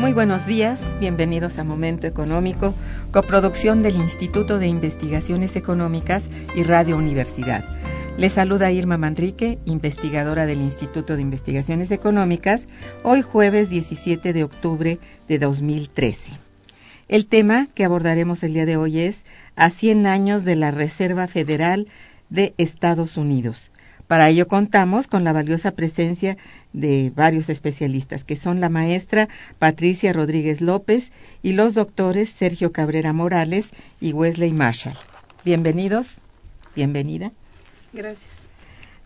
Muy buenos días, bienvenidos a Momento Económico, coproducción del Instituto de Investigaciones Económicas y Radio Universidad. Les saluda Irma Manrique, investigadora del Instituto de Investigaciones Económicas, hoy jueves 17 de octubre de 2013. El tema que abordaremos el día de hoy es a 100 años de la Reserva Federal de Estados Unidos. Para ello contamos con la valiosa presencia de varios especialistas, que son la maestra Patricia Rodríguez López y los doctores Sergio Cabrera Morales y Wesley Marshall. Bienvenidos, bienvenida. Gracias.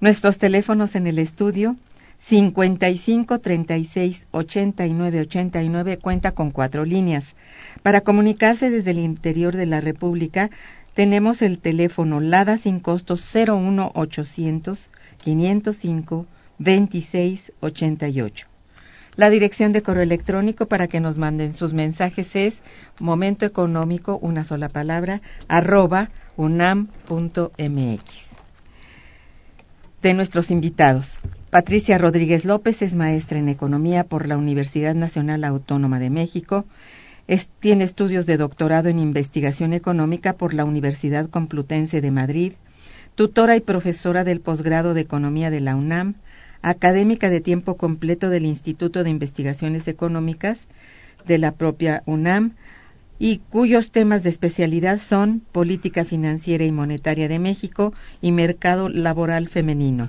Nuestros teléfonos en el estudio 55 36 89 89 cuenta con cuatro líneas. Para comunicarse desde el interior de la República, tenemos el teléfono LADA sin costo 01 800 505 2688. La dirección de correo electrónico para que nos manden sus mensajes es momento económico, una sola palabra, arroba unam.mx. De nuestros invitados, Patricia Rodríguez López es maestra en economía por la Universidad Nacional Autónoma de México. Tiene estudios de doctorado en investigación económica por la Universidad Complutense de Madrid, tutora y profesora del posgrado de economía de la UNAM, académica de tiempo completo del Instituto de Investigaciones Económicas de la propia UNAM y cuyos temas de especialidad son política financiera y monetaria de México y mercado laboral femenino.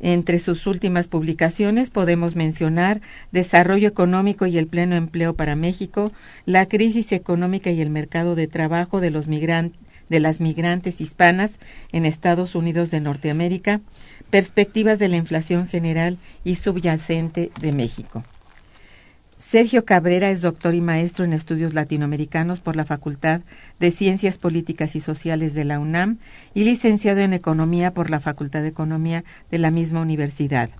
Entre sus últimas publicaciones podemos mencionar Desarrollo económico y el pleno empleo para México, la crisis económica y el mercado de trabajo de, los de las migrantes hispanas en Estados Unidos de Norteamérica, Perspectivas de la inflación general y subyacente de México. Sergio Cabrera es doctor y maestro en estudios latinoamericanos por la Facultad de Ciencias Políticas y Sociales de la UNAM y licenciado en Economía por la Facultad de Economía de la misma universidad.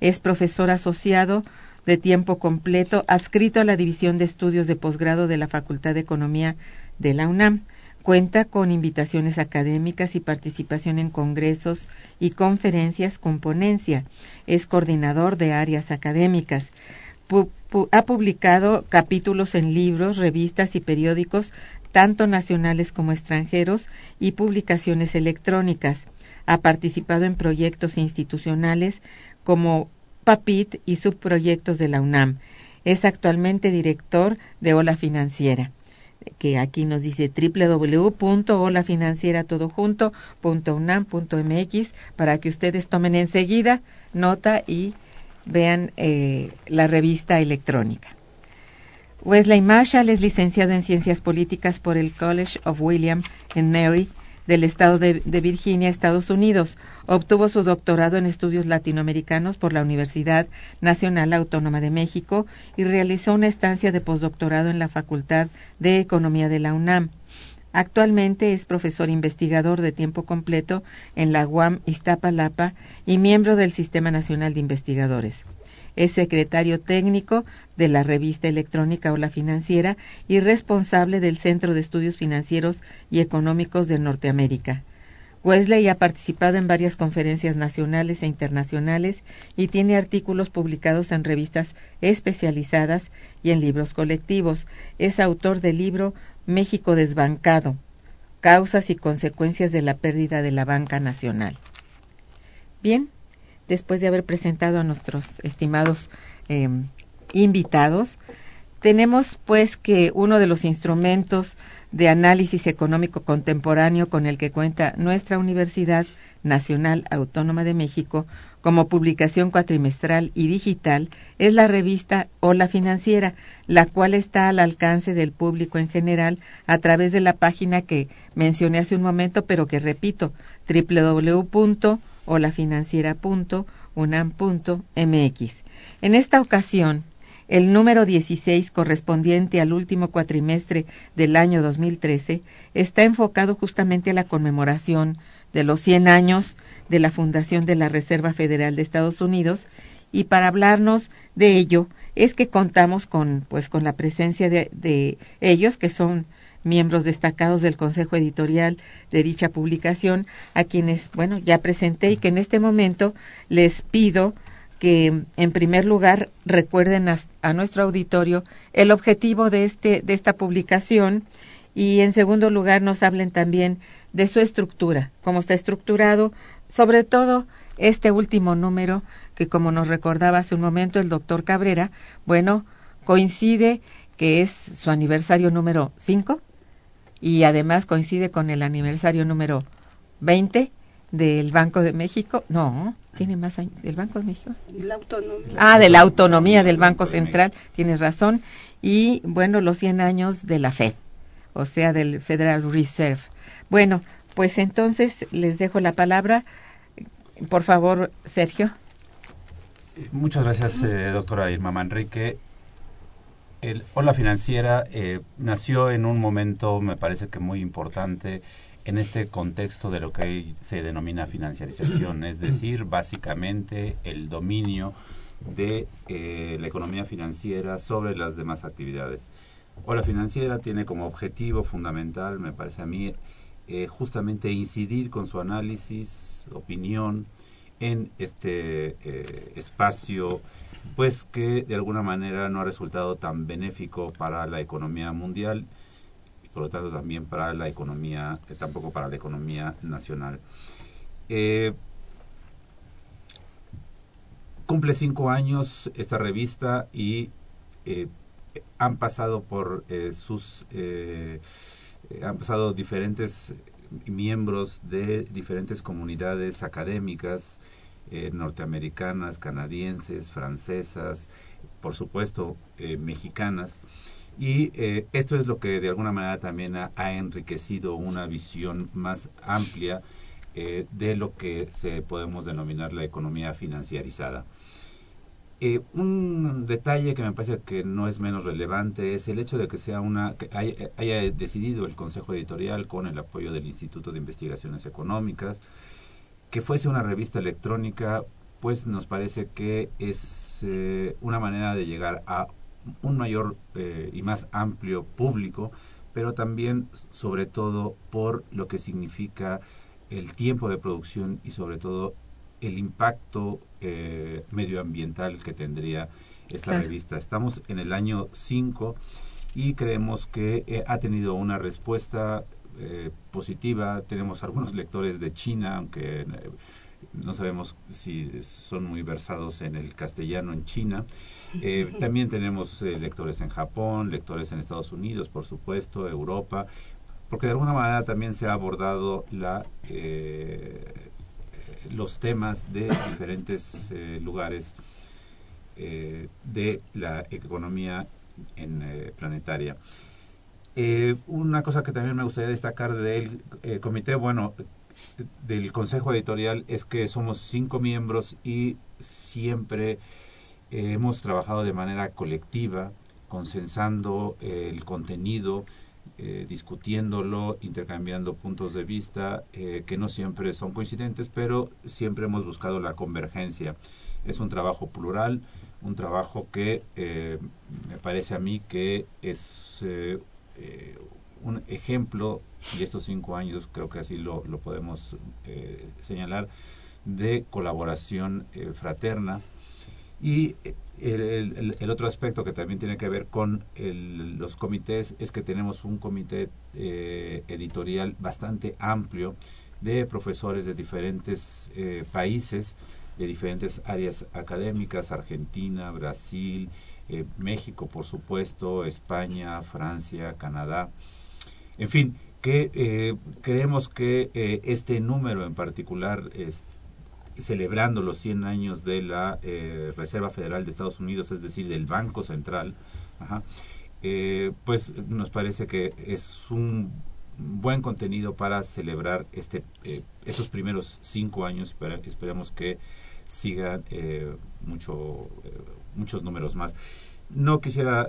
Es profesor asociado de tiempo completo adscrito a la División de Estudios de Posgrado de la Facultad de Economía de la UNAM. Cuenta con invitaciones académicas y participación en congresos y conferencias con ponencia. Es coordinador de áreas académicas. Ha publicado capítulos en libros, revistas y periódicos, tanto nacionales como extranjeros, y publicaciones electrónicas. Ha participado en proyectos institucionales como PAPIT y subproyectos de la UNAM. Es actualmente director de Ola Financiera que aquí nos dice www.holafinancieratodoJunto.unam.mx para que ustedes tomen enseguida nota y vean eh, la revista electrónica. Wesley Marshall es licenciado en Ciencias Políticas por el College of William and Mary del estado de, Virginia, Estados Unidos. Obtuvo su doctorado en estudios latinoamericanos por la Universidad Nacional Autónoma de México y realizó una estancia de postdoctorado en la Facultad de Economía de la UNAM. Actualmente es profesor investigador de tiempo completo en la UAM Iztapalapa y miembro del Sistema Nacional de Investigadores. Es secretario técnico de la revista electrónica o la financiera y responsable del Centro de Estudios Financieros y Económicos de Norteamérica. Wesley ha participado en varias conferencias nacionales e internacionales y tiene artículos publicados en revistas especializadas y en libros colectivos. Es autor del libro México desbancado, causas y consecuencias de la pérdida de la banca nacional. Bien, después de haber presentado a nuestros estimados em, invitados, tenemos pues que uno de los instrumentos de análisis económico contemporáneo con el que cuenta nuestra Universidad Nacional Autónoma de México como publicación cuatrimestral y digital es la revista Hola Financiera, la cual está al alcance del público en general a través de la página que mencioné hace un momento, pero que repito, www olafinanciera.unam.mx. En esta ocasión, el número 16 correspondiente al último cuatrimestre del año 2013 está enfocado justamente a la conmemoración de los 100 años de la fundación de la Reserva Federal de Estados Unidos. Y para hablarnos de ello es que contamos con pues con la presencia de, de ellos que son miembros destacados del Consejo Editorial de dicha publicación, a quienes, bueno, ya presenté y que en este momento les pido que en primer lugar recuerden a, nuestro auditorio el objetivo de este de esta publicación. Y en segundo lugar nos hablen también de su estructura, cómo está estructurado, sobre todo este último número que como nos recordaba hace un momento el doctor Cabrera, bueno, coincide que es su aniversario número 5 y además coincide con el aniversario número 20 del Banco de México. No, tiene más años. ¿Del Banco de México? La autonomía. Ah, de la autonomía del Banco Central, tienes razón. Y bueno, los 100 años de la Fed, o sea, del Federal Reserve. Bueno, pues entonces les dejo la palabra. Por favor, Sergio. Muchas gracias, eh, doctora Irma Manrique. El Hola Financiera eh, nació en un momento, me parece que muy importante, en este contexto de lo que se denomina financiarización, es decir, básicamente el dominio de eh, la economía financiera sobre las demás actividades. Hola Financiera tiene como objetivo fundamental, me parece a mí, eh, justamente incidir con su análisis, opinión, en este espacio pues que de alguna manera no ha resultado tan benéfico para la economía mundial y por lo tanto también para la economía, eh, tampoco para la economía nacional. Eh, cumple cinco años esta revista y eh, han pasado por sus han pasado diferentes miembros de diferentes comunidades académicas eh, norteamericanas, canadienses, francesas, por supuesto eh, mexicanas. Y eh, esto es lo que de alguna manera también ha, enriquecido una visión más amplia de lo que se podemos denominar la economía financiarizada. Un detalle que me parece que no es menos relevante es el hecho de que sea una que haya decidido el Consejo Editorial con el apoyo del Instituto de Investigaciones Económicas que fuese una revista electrónica, pues nos parece que es eh, una manera de llegar a un mayor eh, y más amplio público, pero también, sobre todo, por lo que significa el tiempo de producción y, sobre todo, el impacto eh, medioambiental que tendría esta revista. Estamos en el año 5 y creemos que ha tenido una respuesta eh, positiva. Tenemos algunos lectores de China, aunque eh, no sabemos si son muy versados en el castellano en China. Eh, también tenemos lectores en Japón, lectores en Estados Unidos, por supuesto, Europa, porque de alguna manera también se ha abordado la, los temas de diferentes lugares de la economía en, planetaria. Eh, una cosa que también me gustaría destacar del eh, comité, bueno, del Consejo Editorial es que somos cinco miembros y siempre hemos trabajado de manera colectiva, consensando el contenido, eh, discutiéndolo, intercambiando puntos de vista eh, que no siempre son coincidentes, pero siempre hemos buscado la convergencia. Es un trabajo plural, un trabajo que eh, me parece a mí que es un ejemplo, y estos cinco años creo que así lo, lo podemos señalar, de colaboración fraterna el, otro aspecto que también tiene que ver con los comités es que tenemos un comité eh, editorial bastante amplio de profesores de diferentes eh, países, de diferentes áreas académicas, Argentina, Brasil, eh, México, por supuesto, España, Francia, Canadá. En fin, que creemos que este número en particular celebrando los 100 años de la eh, Reserva Federal de Estados Unidos, es decir, del Banco Central, eh, pues nos parece que es un buen contenido para celebrar este eh, primeros cinco años. esperemos que sigan mucho, muchos números más. No quisiera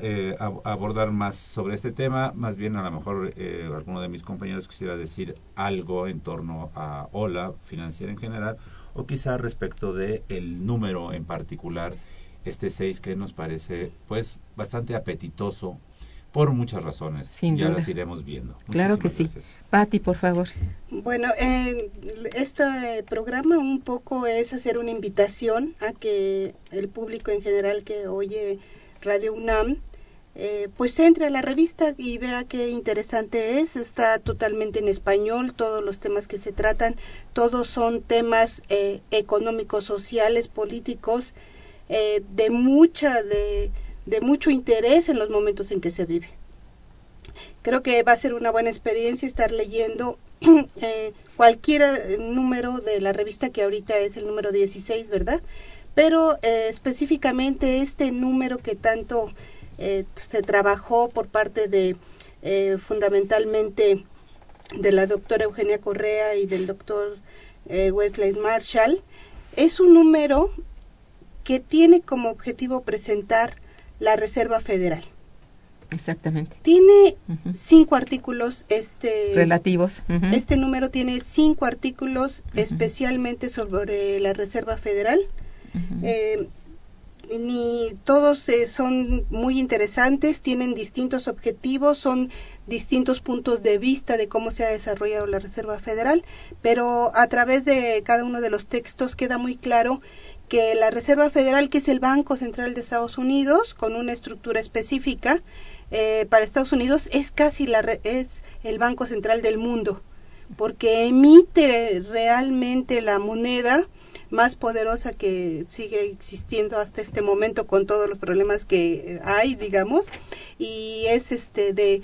abordar más sobre este tema, más bien a lo mejor alguno de mis compañeros quisiera decir algo en torno a OLA financiera en general o quizá respecto de el número en particular, este 6 que nos parece pues bastante apetitoso por muchas razones. Sin ya las iremos viendo. Claro que sí. Patti, por favor. Bueno, eh, este programa un poco es hacer una invitación a que el público en general que oye Radio UNAM eh, pues entre a la revista y vea qué interesante es. Está totalmente en español, todos los temas que se tratan, todos son temas eh, económicos, sociales, políticos, eh, de mucha, de, de mucho interés en los momentos en que se vive. Creo que va a ser una buena experiencia estar leyendo cualquier número de la revista que ahorita es el número 16, ¿verdad? Pero específicamente este número que tanto eh, se trabajó por parte de eh, fundamentalmente de la doctora Eugenia Correa y del doctor eh, Wesley Marshall, es un número que tiene como objetivo presentar la Reserva Federal. Exactamente. Tiene cinco artículos, este relativos. Este número tiene cinco artículos especialmente sobre la Reserva Federal ni todos eh, son muy interesantes, tienen distintos objetivos, son distintos puntos de vista de cómo se ha desarrollado la Reserva Federal, pero a través de cada uno de los textos queda muy claro que la Reserva Federal, que es el Banco Central de Estados Unidos, con una estructura específica eh, para Estados Unidos, es casi la es el Banco Central del mundo, porque emite realmente la moneda más poderosa que sigue existiendo hasta este momento con todos los problemas que hay, digamos, y es este de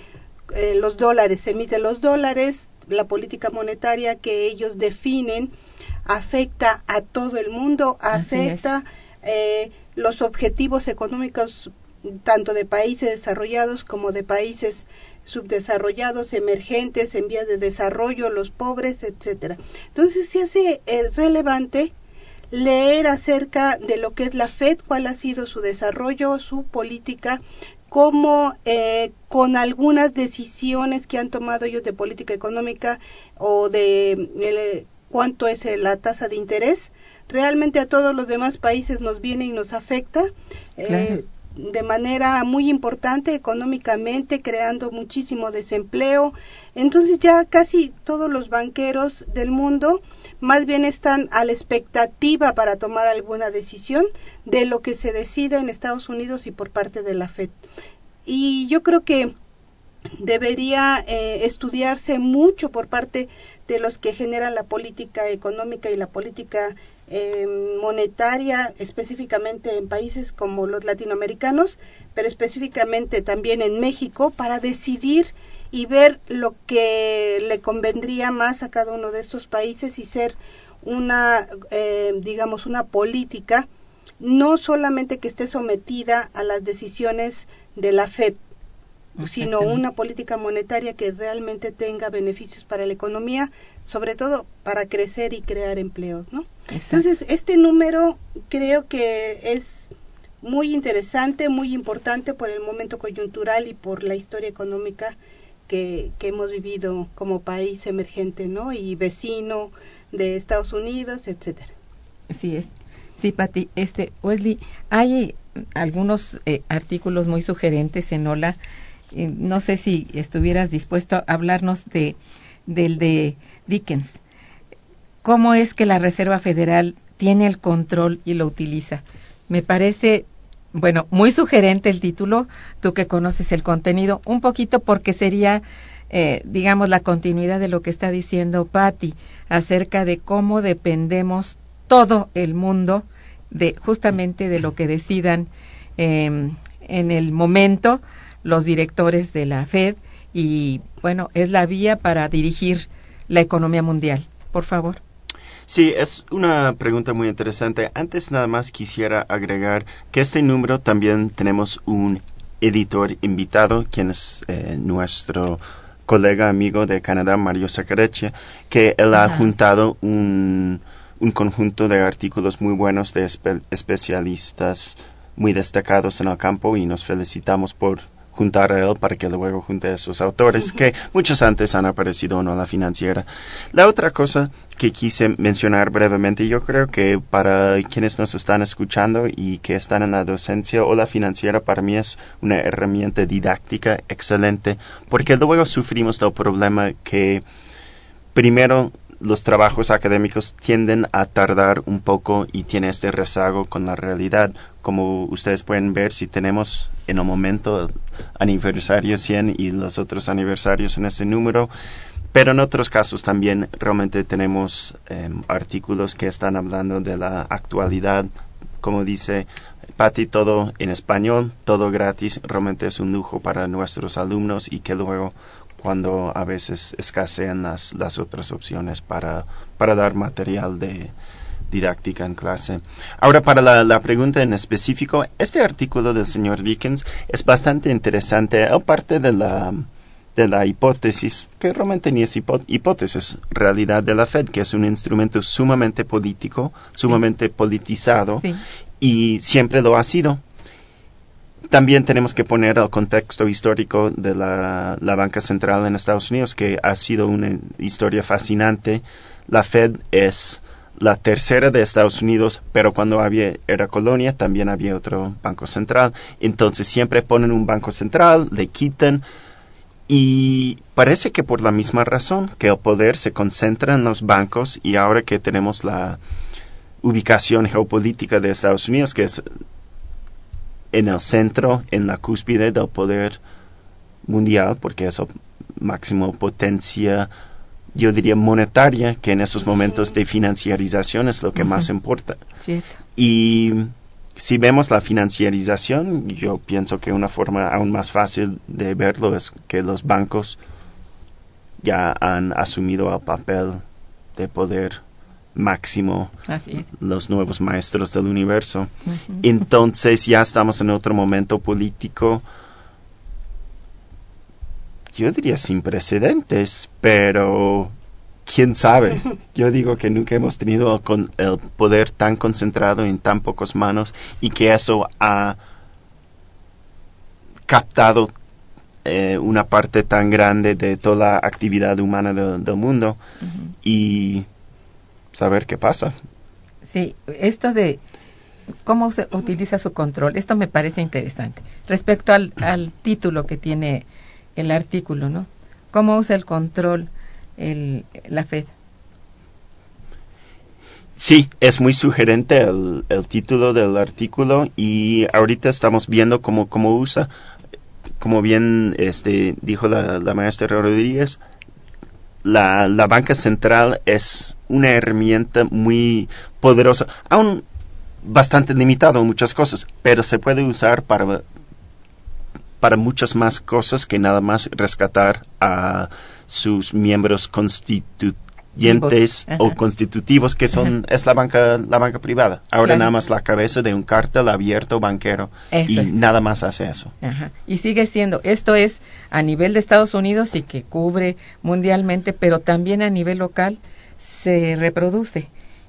eh, los dólares, se emiten los dólares, la política monetaria que ellos definen afecta a todo el mundo, afecta eh, los objetivos económicos tanto de países desarrollados como de países subdesarrollados, emergentes, en vías de desarrollo, los pobres, etcétera. Entonces se hace eh, relevante leer acerca de lo que es la FED, cuál ha sido su desarrollo, su política, cómo eh, con algunas decisiones que han tomado ellos de política económica o de cuánto es la tasa de interés, realmente a todos los demás países nos viene y nos afecta. Eh, de manera muy importante económicamente, creando muchísimo desempleo. Entonces ya casi todos los banqueros del mundo más bien están a la expectativa para tomar alguna decisión de lo que se decida en Estados Unidos y por parte de la Fed. Y yo creo que debería eh, estudiarse mucho por parte de los que generan la política económica y la política eh, monetaria, específicamente en países como los latinoamericanos, pero específicamente también en México, para decidir y ver lo que le convendría más a cada uno de estos países y ser una, eh, digamos, una política no solamente que esté sometida a las decisiones de la FED, sino una política monetaria que realmente tenga beneficios para la economía, sobre todo para crecer y crear empleos, ¿no? Entonces, este número creo que es muy interesante, muy importante por el momento coyuntural y por la historia económica que, hemos vivido como país emergente, ¿no? Y vecino de Estados Unidos, etcétera. Así es. Sí, Pati, este, Wesley, hay algunos eh, artículos muy sugerentes en Ola. no sé si estuvieras dispuesto a hablarnos de del de Dickens. ¿Cómo es que la Reserva Federal tiene el control y lo utiliza? Me parece, bueno, muy sugerente el título, tú que conoces el contenido, un poquito porque sería, eh, digamos, la continuidad de lo que está diciendo Patti acerca de cómo dependemos todo el mundo de justamente de lo que decidan em, en el momento los directores de la Fed y bueno, es la vía para dirigir la economía mundial. Por favor. Sí, es una pregunta muy interesante. Antes nada más quisiera agregar que este número también tenemos un editor invitado, quien es eh, nuestro colega amigo de Canadá, Mario Sacareche, que él ha juntado un, un conjunto de artículos muy buenos de especialistas muy destacados en el campo y nos felicitamos por juntar a él para que luego junte a sus autores que muchos antes han aparecido en la financiera. La otra cosa que quise mencionar brevemente, yo creo que para quienes nos están escuchando y que están en la docencia o la financiera, para mí es una herramienta didáctica excelente porque luego sufrimos del problema que primero los trabajos académicos tienden a tardar un poco y tiene este rezago con la realidad. Como ustedes pueden ver, si tenemos en el momento el aniversario 100 y los otros aniversarios en este número, pero en otros casos también realmente tenemos em, artículos que están hablando de la actualidad, como dice Patti, todo en español, todo gratis, realmente es un lujo para nuestros alumnos y que luego cuando a veces escasean las, las otras opciones para, para dar material de didáctica en clase. Ahora, para la, la, pregunta en específico, este artículo del señor Dickens es bastante interesante, aparte de la, de la hipótesis, que realmente ni es hipótesis, realidad de la Fed, que es un instrumento sumamente político, sumamente politizado, y siempre lo ha sido también tenemos que poner el contexto histórico de la, banca central en Estados Unidos, que ha sido una historia fascinante. La Fed es la tercera de Estados Unidos, pero cuando había, era colonia también había otro banco central. Entonces siempre ponen un banco central, le quitan y parece que por la misma razón, que el poder se concentra en los bancos y ahora que tenemos la ubicación geopolítica de Estados Unidos, que es en el centro, en la cúspide del poder mundial, porque es máximo potencia, yo diría monetaria, que en esos momentos de financiarización es lo que más importa. Y si vemos la financiarización, yo pienso que una forma aún más fácil de verlo es que los bancos ya han asumido el papel de poder máximo, los nuevos maestros del universo. Entonces ya estamos en otro momento político, yo diría sin precedentes, pero quién sabe. Yo digo que nunca hemos tenido con el poder tan concentrado en tan pocas manos y que eso ha captado eh, una parte tan grande de toda la actividad humana del mundo y saber qué pasa. Sí, esto de cómo se utiliza su control, esto me parece interesante. Respecto al, título que tiene el artículo, ¿no? ¿Cómo usa el control el, la Fed? Sí, es muy sugerente el, título del artículo y ahorita estamos viendo cómo, cómo usa, como bien este, dijo la, la maestra Rodríguez, la, la banca central es una herramienta muy poderosa, aún bastante limitado en muchas cosas, pero se puede usar para, para muchas más cosas que nada más rescatar a sus miembros constitutivos Vivos, o constitutivos que son es la banca la banca privada. Ahora Claro. nada más la cabeza de un cártel abierto banquero Eso y es. nada más hace eso. Ajá. Y sigue siendo, esto es a nivel de Estados Unidos y que cubre mundialmente, pero también a nivel local se reproduce.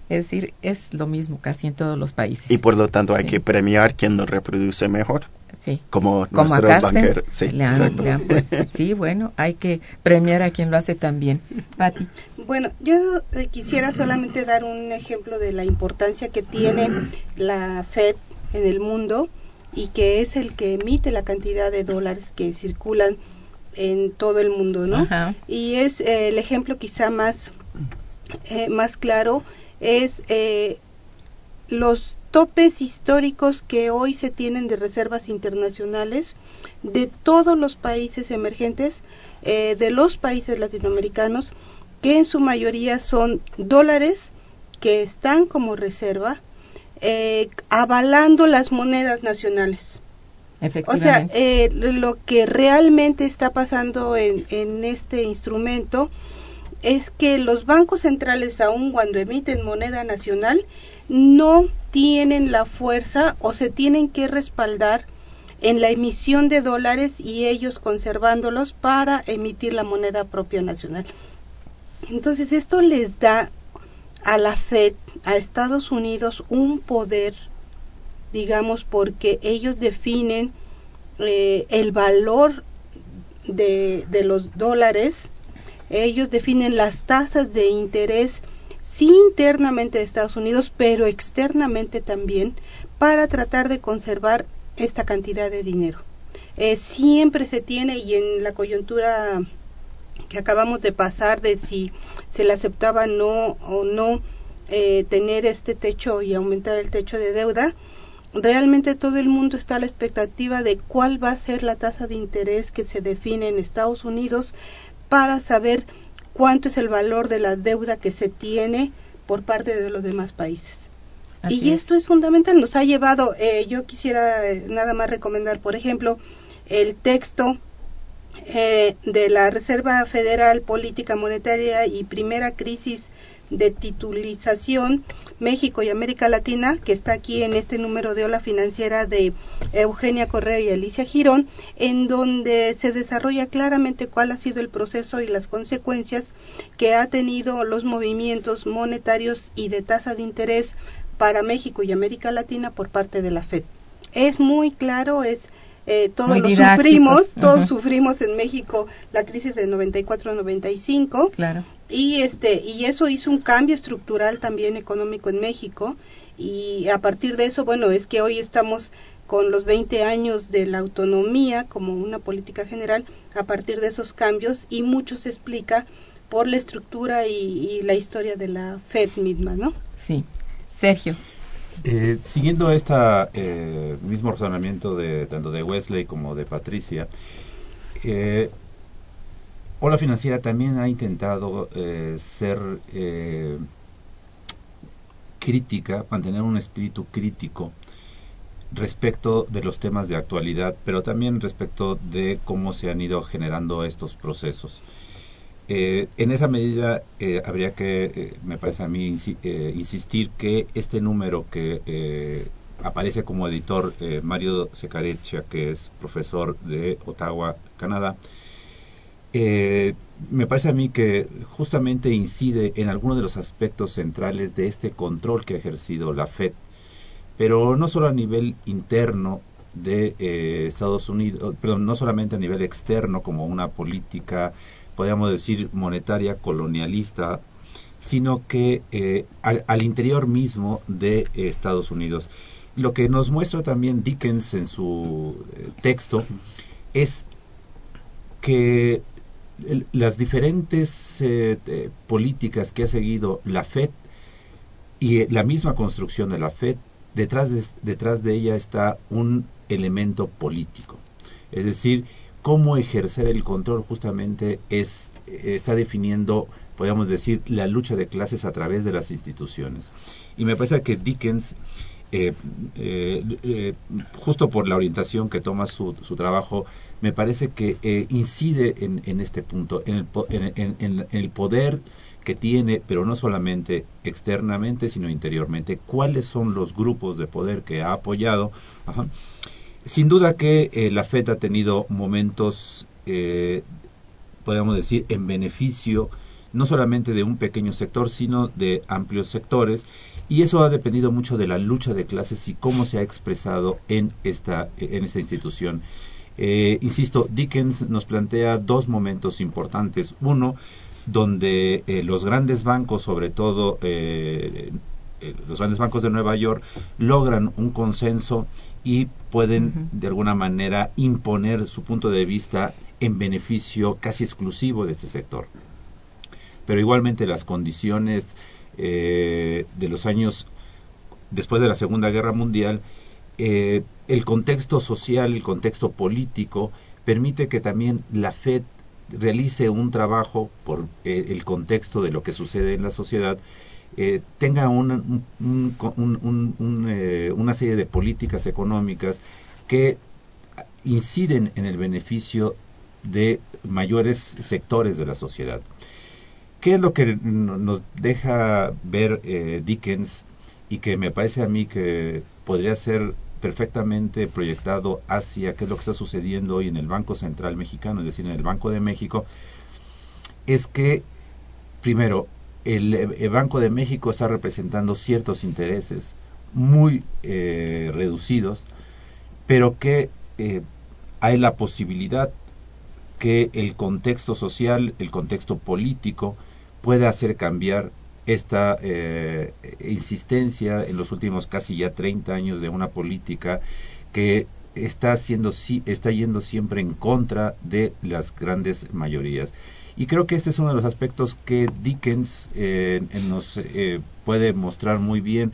Es decir, es lo mismo casi en todos los países. Y por lo tanto hay Sí. que premiar quien lo reproduce mejor, sí. como, Como a nuestro Carstens, banquero. Sí, le han- exacto. le han puesto. Sí, bueno, hay que premiar a quien lo hace también. Pati. Bueno, yo eh, quisiera solamente dar un ejemplo de la importancia que tiene la Fed en el mundo y que es el que emite la cantidad de dólares que circulan en todo el mundo, ¿no? Ajá. Y es eh, el ejemplo quizá más, eh, más claro, es eh, los topes históricos que hoy se tienen de reservas internacionales de todos los países emergentes, eh, de los países latinoamericanos, que en su mayoría son dólares que están como reserva, eh, avalando las monedas nacionales. O sea, eh, lo que realmente está pasando en, en este instrumento es que los bancos centrales, aun cuando emiten moneda nacional, no tienen la fuerza o se tienen que respaldar en la emisión de dólares y ellos conservándolos para emitir la moneda propia nacional. Entonces esto les da a la Fed, a Estados Unidos, un poder digamos, porque ellos definen eh, el valor de, de los dólares, ellos definen las tasas de interés, sí internamente de Estados Unidos, pero externamente también, para tratar de conservar esta cantidad de dinero. Eh, siempre se tiene, y en la coyuntura que acabamos de pasar de si se le aceptaba no o no eh, tener este techo y aumentar el techo de deuda, realmente todo el mundo está a la expectativa de cuál va a ser la tasa de interés que se define en Estados Unidos para saber cuánto es el valor de la deuda que se tiene por parte de los demás países. Así y es. esto es fundamental, nos ha llevado, eh, yo quisiera eh, nada más recomendar, por ejemplo, el texto eh, de la Reserva Federal Política Monetaria y Primera Crisis de Titulización México y América Latina, que está aquí en este número de Ola Financiera de Eugenia Correa y Alicia Girón, en donde se desarrolla claramente cuál ha sido el proceso y las consecuencias que ha tenido los movimientos monetarios y de tasa de interés para México y América Latina por parte de la Fed. Es muy claro, es eh, todos lo sufrimos, todos sufrimos en México la crisis de 94-95 Claro. Y este y eso hizo un cambio estructural también económico en México y a partir de eso bueno es que hoy estamos con los 20 años de la autonomía como una política general a partir de esos cambios y mucho se explica por la estructura y, y la historia de la Fed misma, ¿no? Sí. Sergio. Eh, siguiendo este mismo razonamiento de tanto de Wesley como de Patricia, eh, Ola Financiera también ha intentado eh, ser eh, crítica, mantener un espíritu crítico respecto de los temas de actualidad, pero también respecto de cómo se han ido generando estos procesos. Eh, en esa medida habría que, me parece a mí, insi- insistir que este número que aparece como editor Mario Secarecha, que es profesor de Ottawa, Canadá, me parece a mí que justamente incide en algunos de los aspectos centrales de este control que ha ejercido la Fed, pero no solo a nivel interno de eh, Estados Unidos, perdón, no solamente a nivel externo como una política, podríamos decir, monetaria colonialista, sino que eh, al, interior mismo de Estados Unidos. Lo que nos muestra también Dickens en su eh, texto es que las diferentes eh, políticas que ha seguido la Fed y eh, la misma construcción de la Fed, detrás de, detrás de ella está un elemento político. Es decir, cómo ejercer el control justamente es, está definiendo, podríamos decir, la lucha de clases a través de las instituciones. Y me parece que Dickens, eh, justo por la orientación que toma su, su trabajo, me parece que eh, incide en, en este punto, en el, en- poder que tiene, pero no solamente externamente, sino interiormente, cuáles son los grupos de poder que ha apoyado. Sin duda que eh, la FED ha tenido momentos, eh, podríamos decir, en beneficio no solamente de un pequeño sector, sino de amplios sectores, y eso ha dependido mucho de la lucha de clases y cómo se ha expresado en esta, en esta institución. Eh, insisto, Dickens nos plantea dos momentos importantes. Uno, donde eh, los grandes bancos, sobre todo eh, los grandes bancos de Nueva York, logran un consenso y pueden de alguna manera imponer su punto de vista en beneficio casi exclusivo de este sector. Pero igualmente las condiciones de los años después de la Segunda Guerra Mundial eh, el contexto social, el contexto político, permite que también la FED realice un trabajo por eh, el contexto de lo que sucede en la sociedad, eh, tenga una serie de políticas económicas que inciden en el beneficio de mayores sectores de la sociedad. ¿Qué es lo que nos deja ver Dickens y que me parece a mí que podría ser perfectamente proyectado hacia qué es lo que está sucediendo hoy en el Banco Central Mexicano, es decir, en el Banco de México, es que, primero, el, Banco de México está representando ciertos intereses muy eh, reducidos, pero que eh, hay la posibilidad que el contexto social, el contexto político, pueda hacer cambiar esta eh, insistencia en los últimos casi ya 30 años de una política que está, haciendo, está yendo siempre en contra de las grandes mayorías. Y creo que este es uno de los aspectos que Dickens eh, nos eh, puede mostrar muy bien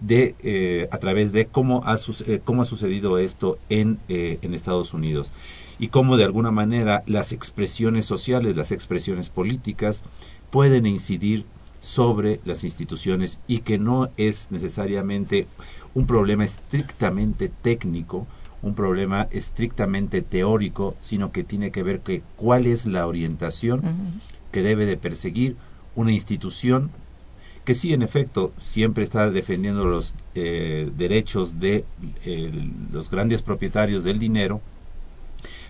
de, a través de cómo ha, cómo ha sucedido esto en, en Estados Unidos y cómo de alguna manera las expresiones sociales, las expresiones políticas pueden incidir sobre las instituciones y que no es necesariamente un problema estrictamente técnico, un problema estrictamente teórico, sino que tiene que ver que cuál es la orientación que debe de perseguir una institución que sí, en efecto, siempre está defendiendo los eh, derechos de los grandes propietarios del dinero,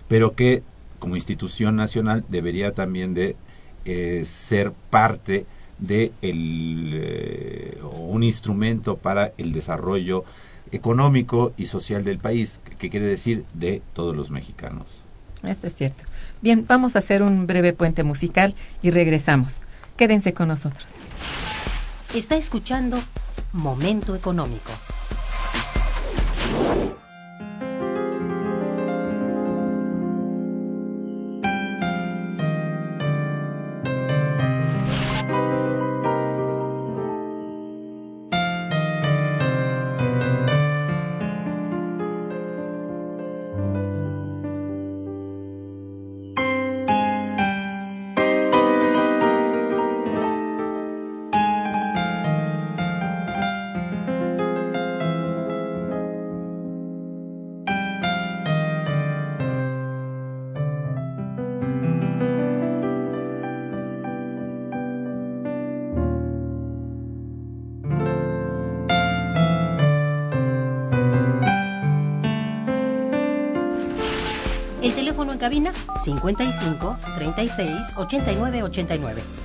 pero que como institución nacional debería también de eh, ser parte de el, eh, un instrumento para el desarrollo económico y social del país, que quiere decir de todos los mexicanos. Esto es cierto. Bien, vamos a hacer un breve puente musical y regresamos. Quédense con nosotros. Está escuchando Momento Económico. 55 36 89 89.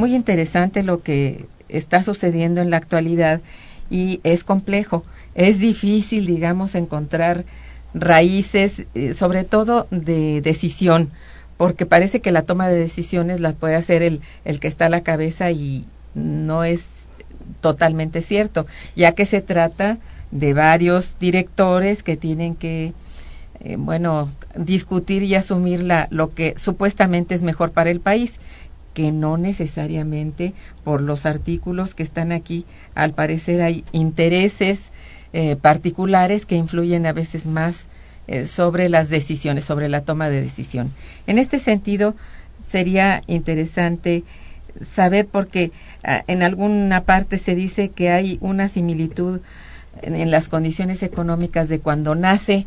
Muy interesante lo que está sucediendo en la actualidad y es complejo. Es difícil, digamos, encontrar raíces, eh, sobre todo de decisión, porque parece que la toma de decisiones la puede hacer el, el que está a la cabeza y no es totalmente cierto, ya que se trata de varios directores que tienen que eh, bueno, discutir y asumir la, lo que supuestamente es mejor para el país, que no necesariamente por los artículos que están aquí, al parecer hay intereses eh, particulares que influyen a veces más eh, sobre las decisiones, sobre la toma de decisión. En este sentido, sería interesante saber porque ah, en alguna parte se dice que hay una similitud en, en las condiciones económicas de cuando nace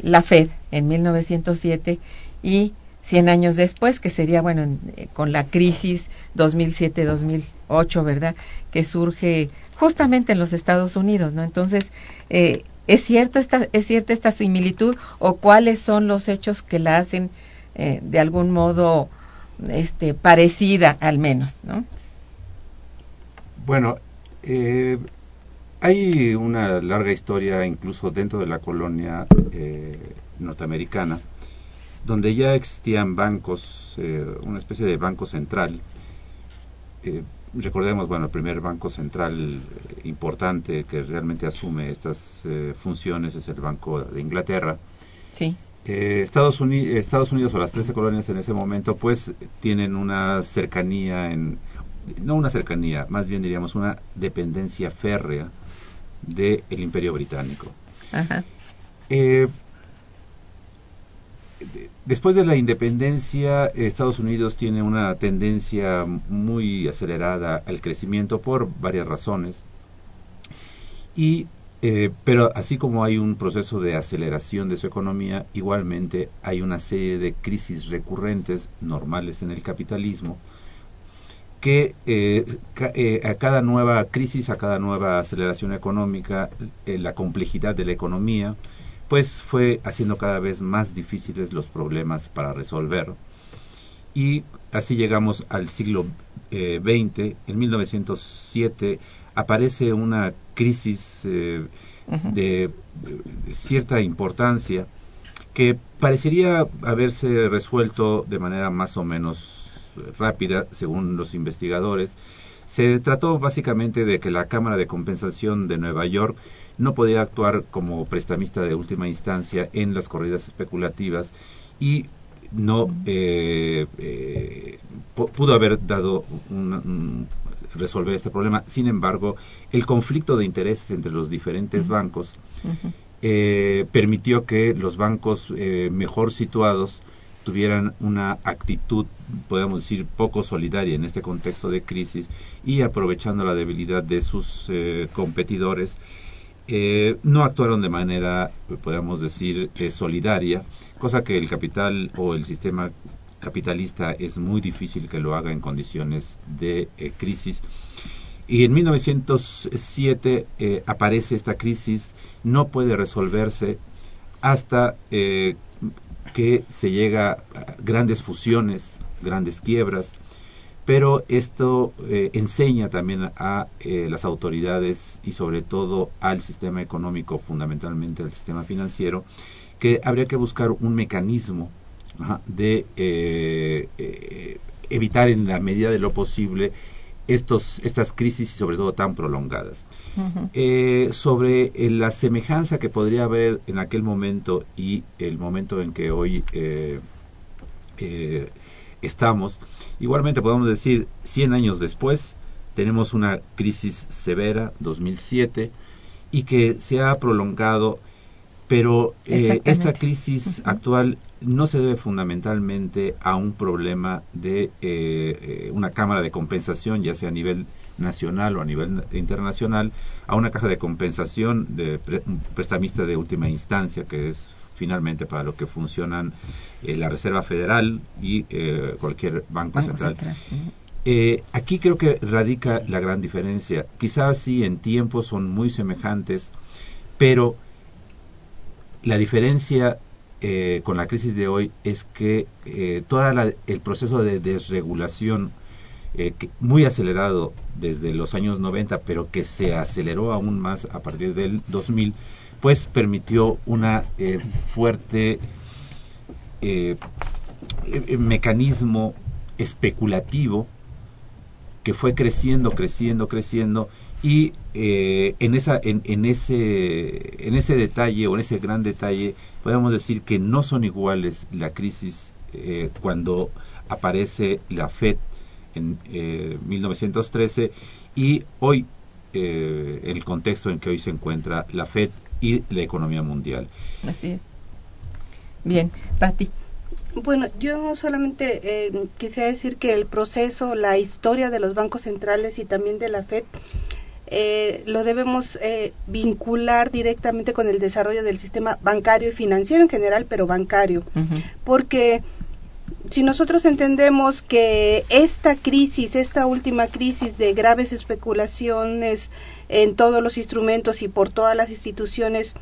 la Fed en 1907 y 100 años después, que sería, bueno, en, eh, con la crisis 2007-2008, ¿verdad? Que surge justamente en los Estados Unidos, ¿no? Entonces, eh, ¿es, cierto esta, ¿es cierta esta similitud o cuáles son los hechos que la hacen eh, de algún modo este, parecida al menos, ¿no? Bueno, eh, hay una larga historia incluso dentro de la colonia norteamericana, donde ya existían bancos, eh, una especie de banco central. Eh, recordemos, bueno, el primer banco central importante que realmente asume estas funciones es el Banco de Inglaterra. Sí. Estados, Unidos, Estados Unidos o las 13 colonias en ese momento pues tienen una cercanía en no una cercanía, más bien diríamos una dependencia férrea del Imperio Británico. Ajá. Eh, de- después de la independencia, Estados Unidos tiene una tendencia muy acelerada al crecimiento por varias razones. Y, eh, pero así como hay un proceso de aceleración de su economía, igualmente hay una serie de crisis recurrentes normales en el capitalismo que eh, eh, a cada nueva crisis, a cada nueva aceleración económica, la complejidad de la economía, pues fue haciendo cada vez más difíciles los problemas para resolver. Y así llegamos al siglo eh, XX. En 1907 aparece una crisis eh, de, de cierta importancia que parecería haberse resuelto de manera más o menos eh, rápida, según los investigadores. Se trató básicamente de que la Cámara de Compensación de Nueva York no podía actuar como prestamista de última instancia en las corridas especulativas y no eh, eh, pu- pudo haber dado un, un- resolver este problema. Sin embargo, el conflicto de intereses entre los diferentes bancos eh, permitió que los bancos eh, mejor situados tuvieran una actitud, podemos decir, poco solidaria en este contexto de crisis y aprovechando la debilidad de sus competidores, eh, no actuaron de manera, podemos decir, eh, solidaria, cosa que el capital o el sistema capitalista es muy difícil que lo haga en condiciones de eh, crisis. Y en 1907 eh, aparece esta crisis, no puede resolverse hasta que se llega a grandes fusiones, grandes quiebras, pero esto eh, enseña también a eh, las autoridades y sobre todo al sistema económico, fundamentalmente al sistema financiero, que habría que buscar un mecanismo ajá, de eh, evitar en la medida de lo posible estos, estas crisis y sobre todo tan prolongadas. Sobre la semejanza que podría haber en aquel momento y el momento en que hoy estamos, igualmente podemos decir 100 años después tenemos una crisis severa, 2007, y que se ha prolongado, pero eh, esta crisis actual no se debe fundamentalmente a un problema de eh, eh, una cámara de compensación, ya sea a nivel nacional o a nivel na- internacional, a una caja de compensación de pre- prestamista de última instancia, que es finalmente para lo que funcionan eh, la Reserva Federal y eh, cualquier banco, Banco central. Eh, aquí creo que radica la gran diferencia. Quizás sí en tiempo son muy semejantes, pero la diferencia eh, con la crisis de hoy es que todo el proceso de desregulación eh, que- muy acelerado desde los años 90, pero que se aceleró aún más a partir del 2000, pues permitió una eh, fuerte eh, eh, mecanismo especulativo que fue creciendo, creciendo, creciendo y eh, en esa, en, en ese, detalle o en ese gran detalle podemos decir que no son iguales la crisis cuando aparece la Fed en eh, 1913 y hoy el contexto en que hoy se encuentra la Fed y la economía mundial. Así es. Bien, Patti. Bueno, yo solamente eh, quisiera decir que el proceso, la historia de los bancos centrales y también de la Fed eh, lo debemos eh, vincular directamente con el desarrollo del sistema bancario y financiero en general, pero bancario, porque si nosotros entendemos que esta crisis, esta última crisis de graves especulaciones en todos los instrumentos y por todas las instituciones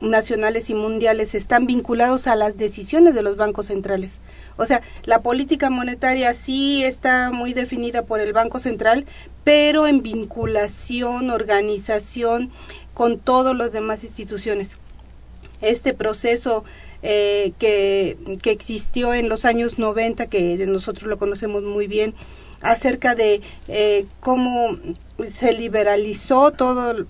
nacionales y mundiales están vinculados a las decisiones de los bancos centrales. O sea, la política monetaria sí está muy definida por el Banco Central, pero en vinculación, organización con todas las demás instituciones. Este proceso eh, que, que existió en los años 90, que nosotros lo conocemos muy bien, acerca de eh, cómo se liberalizó todo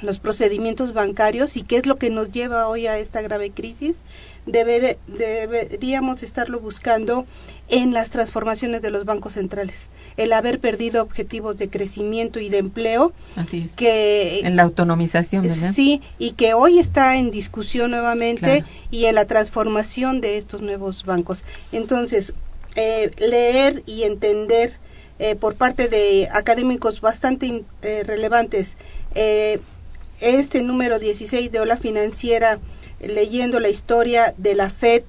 los procedimientos bancarios y qué es lo que nos lleva hoy a esta grave crisis, Deber- deberíamos estarlo buscando en las transformaciones de los bancos centrales. El haber perdido objetivos de crecimiento y de empleo Así es. que En la autonomización, ¿verdad? Sí, y que hoy está en discusión nuevamente Claro. y en la transformación de estos nuevos bancos. Entonces, eh, leer y entender eh, por parte de académicos bastante eh, relevantes eh, este número 16 de Ola Financiera, leyendo la historia de la FED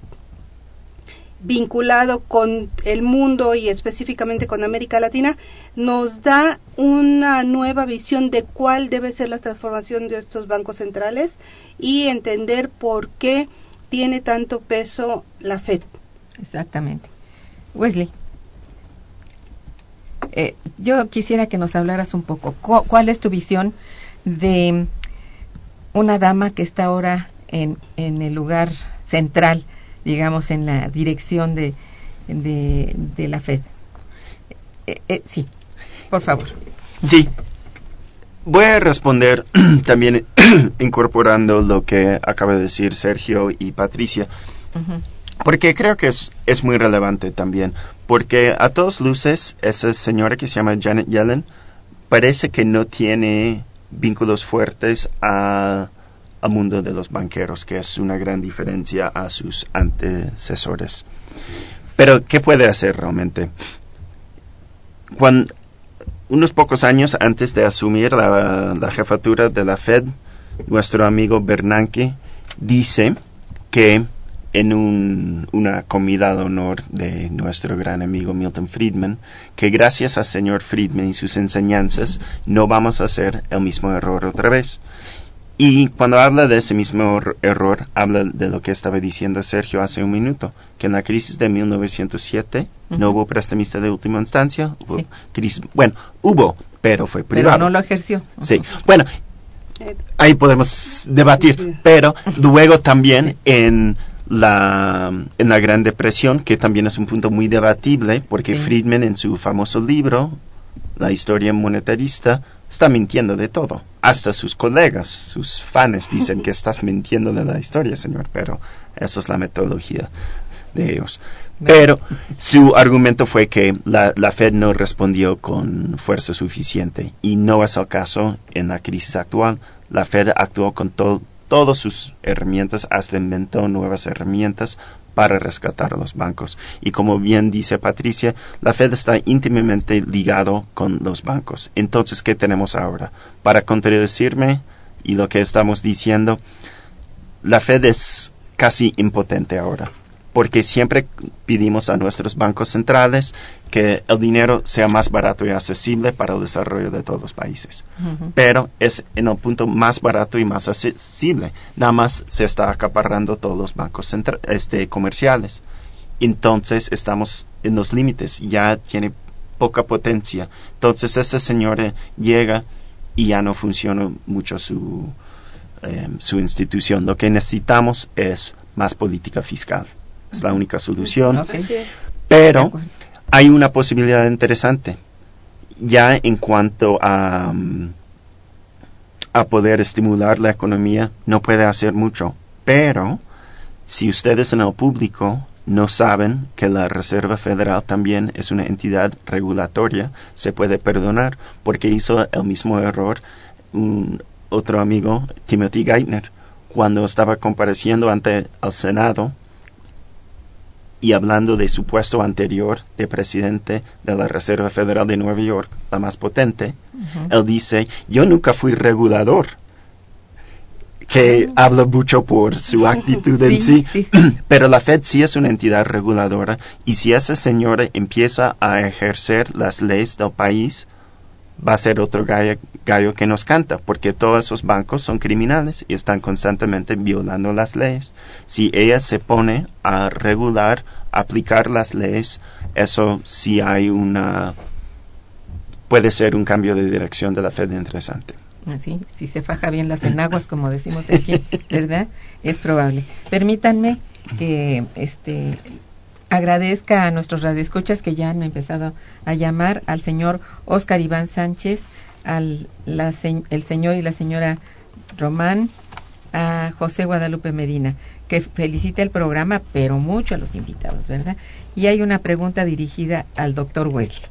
vinculado con el mundo y específicamente con América Latina, nos da una nueva visión de cuál debe ser la transformación de estos bancos centrales y entender por qué tiene tanto peso la Fed. Exactamente. Wesley, eh, yo quisiera que nos hablaras un poco. cu- ¿Cuál es tu visión de una dama que está ahora en, en el lugar central, digamos, en la dirección de, de, de la FED? Eh, eh, sí, por favor. Sí. Voy a responder también incorporando lo que acaba de decir Sergio y Patricia. Porque creo que es, es muy relevante también, porque a todas luces esa señora que se llama Janet Yellen parece que no tiene vínculos fuertes al mundo de los banqueros, que es una gran diferencia a sus antecesores. Pero, ¿qué puede hacer realmente? Cuando, unos pocos años antes de asumir la, la jefatura de la Fed, nuestro amigo Bernanke dice que en un- una comida de honor de nuestro gran amigo Milton Friedman, que gracias al señor Friedman y sus enseñanzas no vamos a hacer el mismo error otra vez. Y cuando habla de ese mismo er- error, habla de lo que estaba diciendo Sergio hace un minuto, que en la crisis de 1907 no Ujú. hubo prestamista de última instancia, hubo Sí. crisis, bueno, hubo, pero fue Pero privado. no lo ejerció. Sí, bueno, ahí podemos debatir, pero luego también en la en la Gran Depresión, que también es un punto muy debatible, porque Sí. Friedman en su famoso libro la historia monetarista está mintiendo de todo. Hasta sus colegas, sus fans dicen que estás mintiendo de la historia, señor, pero eso es la metodología de ellos. Pero su argumento fue que la, la, Fed no respondió con fuerza suficiente y no es el caso en la crisis actual. La Fed actuó con todas sus herramientas, hasta inventó nuevas herramientas para rescatar a los bancos. Y como bien dice Patricia, la Fed está íntimamente ligado con los bancos. Entonces, ¿qué tenemos ahora? Para contradecirme y lo que estamos diciendo, la Fed es casi impotente ahora porque siempre pedimos a nuestros bancos centrales que el dinero sea más barato y accesible para el desarrollo de todos los países. Pero es en el punto más barato y más accesible. Nada más se está acaparrando todos los bancos este, comerciales. Entonces estamos en los límites, ya tiene poca potencia. Entonces ese señor llega y ya no funciona mucho su, em, su institución. Lo que necesitamos es más política fiscal es la única solución. Pero hay una posibilidad interesante. Ya en cuanto a, mm, a poder estimular la economía, no puede hacer mucho. Pero si ustedes en el público no saben que la Reserva Federal también es una entidad regulatoria, se puede perdonar porque hizo el mismo error un otro amigo, Timothy Geithner, cuando estaba compareciendo ante el Senado y hablando de su puesto anterior de presidente de la Reserva Federal de Nueva York, la más potente, él dice, yo nunca fui regulador, que habla mucho por su actitud en sí, pero la Fed sí es una entidad reguladora y si esa señora empieza a ejercer las leyes del país, va a ser otro gallo, que nos canta, porque todos esos bancos son criminales y están constantemente violando las leyes. Si ella se pone a regular, aplicar las leyes, eso sí hay una puede ser un cambio de dirección de la Fed interesante. Así, si se faja bien las enaguas, como decimos aquí, ¿verdad? Es probable. Permítanme que este agradezca a nuestros radioescuchas que ya han empezado a llamar al señor Oscar Iván Sánchez, al el señor y la señora Román, a José Guadalupe Medina, que felicita el programa, pero mucho a los invitados, ¿verdad? Y hay una pregunta dirigida al doctor Wesley,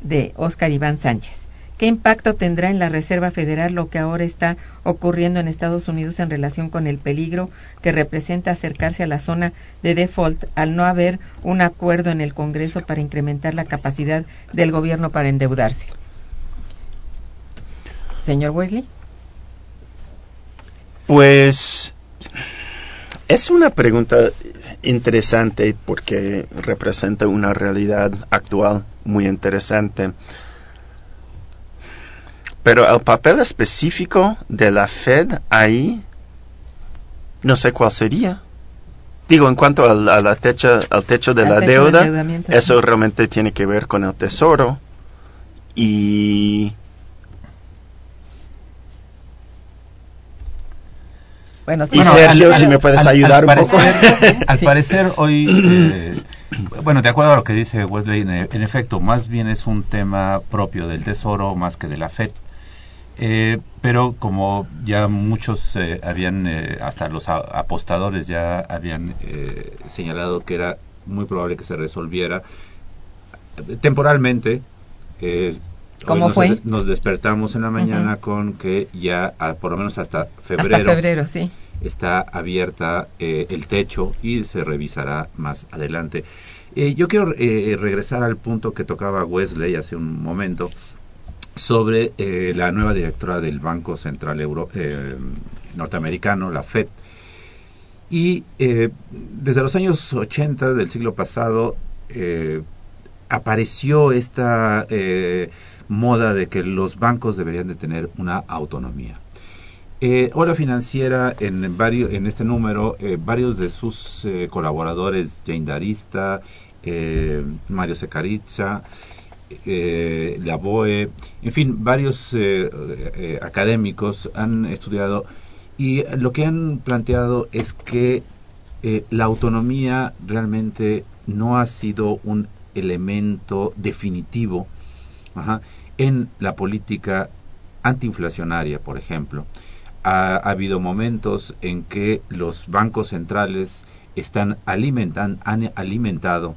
de Oscar Iván Sánchez. ¿Qué impacto tendrá en la Reserva Federal lo que ahora está ocurriendo en Estados Unidos en relación con el peligro que representa acercarse a la zona de default al no haber un acuerdo en el Congreso para incrementar la capacidad del gobierno para endeudarse? Señor Wesley. Pues es una pregunta interesante porque representa una realidad actual muy interesante. Pero el papel específico de la Fed ahí, no sé cuál sería. Digo, en cuanto al, a techo, al techo de la deuda, eso realmente tiene que ver con el tesoro. Y Bueno, sí. Sergio, si me puedes ayudar un poco. al parecer, hoy, eh, bueno, de acuerdo a lo que dice Wesley, en, efecto, más bien es un tema propio del Tesoro más que de la FED. Eh, pero como ya muchos eh, habían, eh, hasta los apostadores ya habían señalado que era muy probable que se resolviera temporalmente, ¿Cómo nos, fue? Nos despertamos en la mañana con que ya, por lo menos hasta febrero, hasta febrero sí. está abierta el techo y se revisará más adelante. yo quiero regresar al punto que tocaba Wesley hace un momento sobre eh, la nueva directora del Banco Central Euro, eh, norteamericano, la Fed. Y eh, desde los años 80 del siglo pasado apareció esta moda de que los bancos deberían de tener una autonomía. Hora Financiera, en, varios, en este número, varios de sus colaboradores, Jane Darista, Mario Secariza, eh, la BOE, en fin, varios eh, eh, académicos han estudiado y lo que han planteado es que la autonomía realmente no ha sido un elemento definitivo en la política antiinflacionaria, por ejemplo. Ha, habido momentos en que los bancos centrales están alimentan, han alimentado,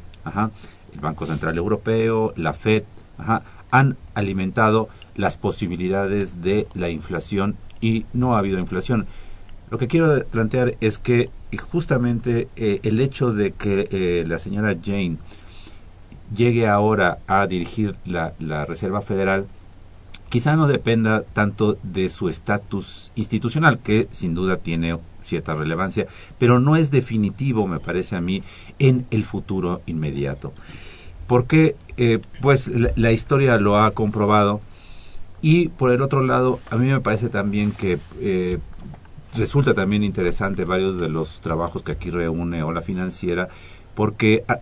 el Banco Central Europeo, la Fed, han alimentado las posibilidades de la inflación y no ha habido inflación. Lo que quiero plantear es que justamente eh, el hecho de que eh, la señora Jane llegue ahora a dirigir la, la Reserva Federal quizá no dependa tanto de su estatus institucional, que sin duda tiene cierta relevancia, pero no es definitivo, me parece a mí, en el futuro inmediato. Porque, eh, pues, la, historia lo ha comprobado. Y, por el otro lado, a mí me parece también que eh, resulta también interesante varios de los trabajos que aquí reúne Ola Financiera, porque ah,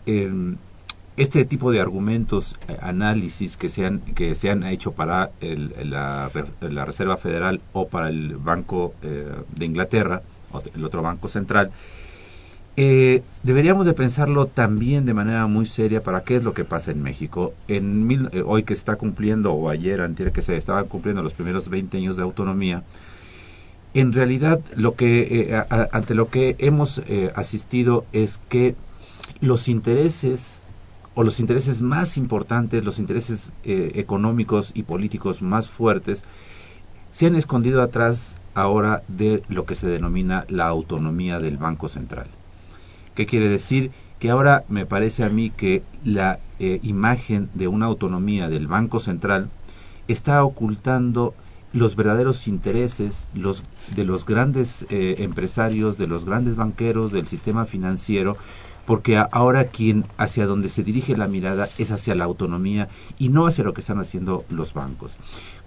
este tipo de argumentos, eh, análisis que se han, que se han hecho para la, Reserva Federal o para el Banco eh, de Inglaterra, el otro banco central, eh, deberíamos de pensarlo también de manera muy seria para qué es lo que pasa en México. En hoy que está cumpliendo, o ayer, antes que se estaban cumpliendo los primeros 20 años de autonomía, en realidad lo que ante lo que hemos asistido es que los intereses o los intereses más importantes, los intereses eh, económicos y políticos más fuertes, se han escondido atrás ahora de lo que se denomina la autonomía del Banco Central. ¿Qué quiere decir? Que ahora me parece a mí que la eh, imagen de una autonomía del Banco Central está ocultando los verdaderos intereses de los grandes eh, empresarios, de los grandes banqueros, del sistema financiero, porque ahora quien hacia donde se dirige la mirada es hacia la autonomía y no hacia lo que están haciendo los bancos.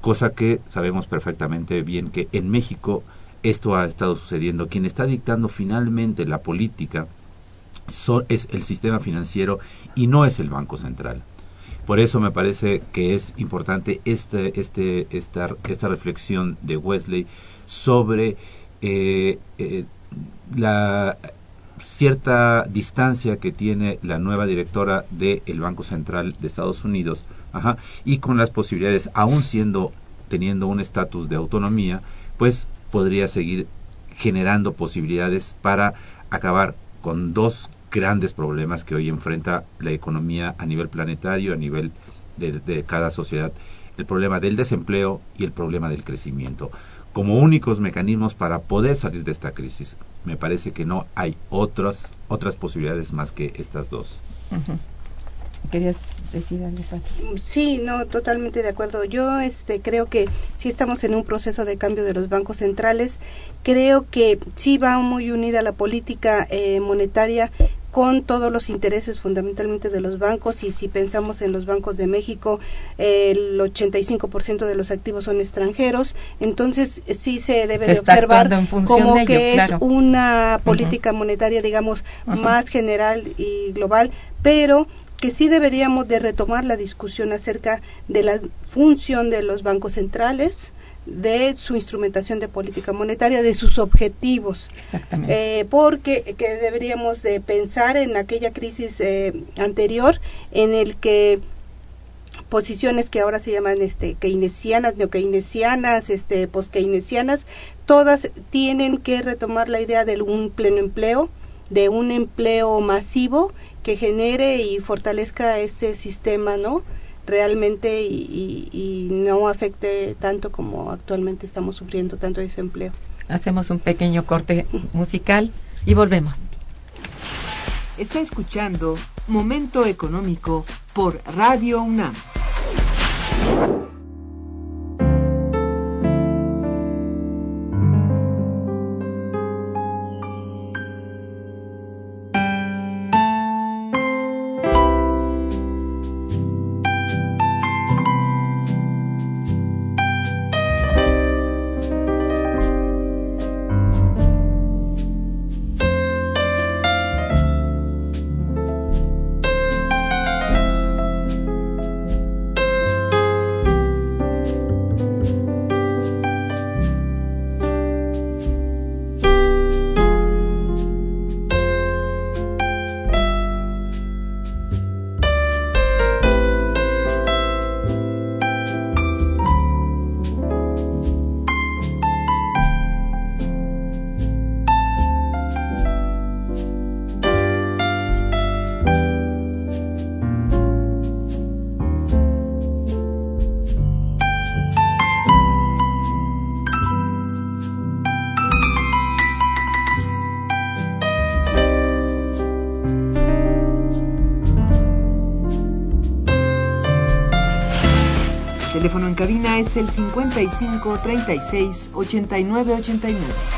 Cosa que sabemos perfectamente bien que en México esto ha estado sucediendo. Quien está dictando finalmente la política es el sistema financiero y no es el Banco Central. Por eso me parece que es importante este, este, esta, esta reflexión de Wesley sobre eh, eh, la cierta distancia que tiene la nueva directora del Banco Central de Estados Unidos y con las posibilidades, aún siendo teniendo un estatus de autonomía, pues podría seguir generando posibilidades para acabar con dos grandes problemas que hoy enfrenta la economía a nivel planetario, a nivel de cada sociedad, el problema del desempleo y el problema del crecimiento como únicos mecanismos para poder salir de esta crisis. Me parece que no hay otras otras posibilidades más que estas dos. ¿Querías decir algo, Pati? Sí, no, totalmente de acuerdo. Yo este, creo que sí estamos en un proceso de cambio de los bancos centrales. Creo que sí va muy unida la política eh, monetaria con todos los intereses fundamentalmente de los bancos y si pensamos en los bancos de México el 85% de los activos son extranjeros. Entonces sí se debe de observar como que es una política monetaria digamos más general y global pero que sí deberíamos de retomar la discusión acerca de la función de los bancos centrales de su instrumentación de política monetaria, de sus objetivos. Exactamente. Eh, porque que deberíamos de pensar en aquella crisis eh, anterior en el que posiciones que ahora se llaman este keynesianas, neokeynesianas, este poskeynesianas, todas tienen que retomar la idea de un pleno empleo, de un empleo masivo que genere y fortalezca este sistema, ¿no? Realmente y, no afecte tanto como actualmente estamos sufriendo tanto desempleo. Hacemos un pequeño corte musical y volvemos. Está escuchando Momento Económico por Radio UNAM. Es el 55 36 89 89.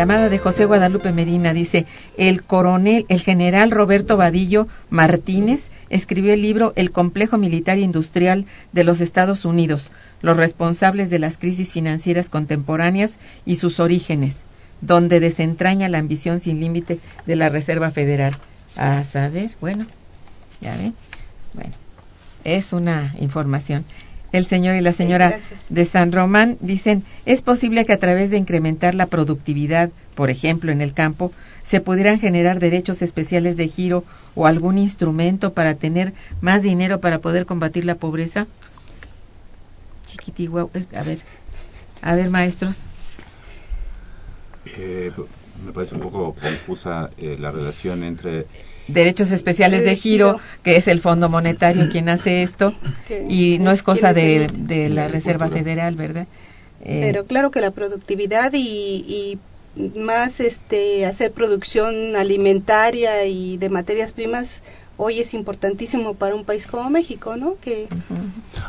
Llamada de José Guadalupe Medina. Dice, el coronel, el general Roberto Vadillo Martínez escribió el libro El complejo militar e industrial de los Estados Unidos, los responsables de las crisis financieras contemporáneas y sus orígenes, donde desentraña la ambición sin límite de la Reserva Federal. A saber, bueno, ya ven, bueno, es una información. El señor y la señora gracias. de San Román dicen, es posible que a través de incrementar la productividad, por ejemplo, en el campo, se pudieran generar derechos especiales de giro o algún instrumento para tener más dinero para poder combatir la pobreza. Chiquitiguau, es- a ver, a ver, maestros. Eh, me parece un poco confusa eh, la relación entre Derechos especiales de De giro, giro. que es el Fondo Monetario quien hace esto, y no es cosa de, ¿quién es el- de la Reserva. Federal, ¿verdad? Eh, Pero claro que la productividad y, y más este hacer producción alimentaria y de materias primas hoy es importantísimo para un país como México, ¿no? Que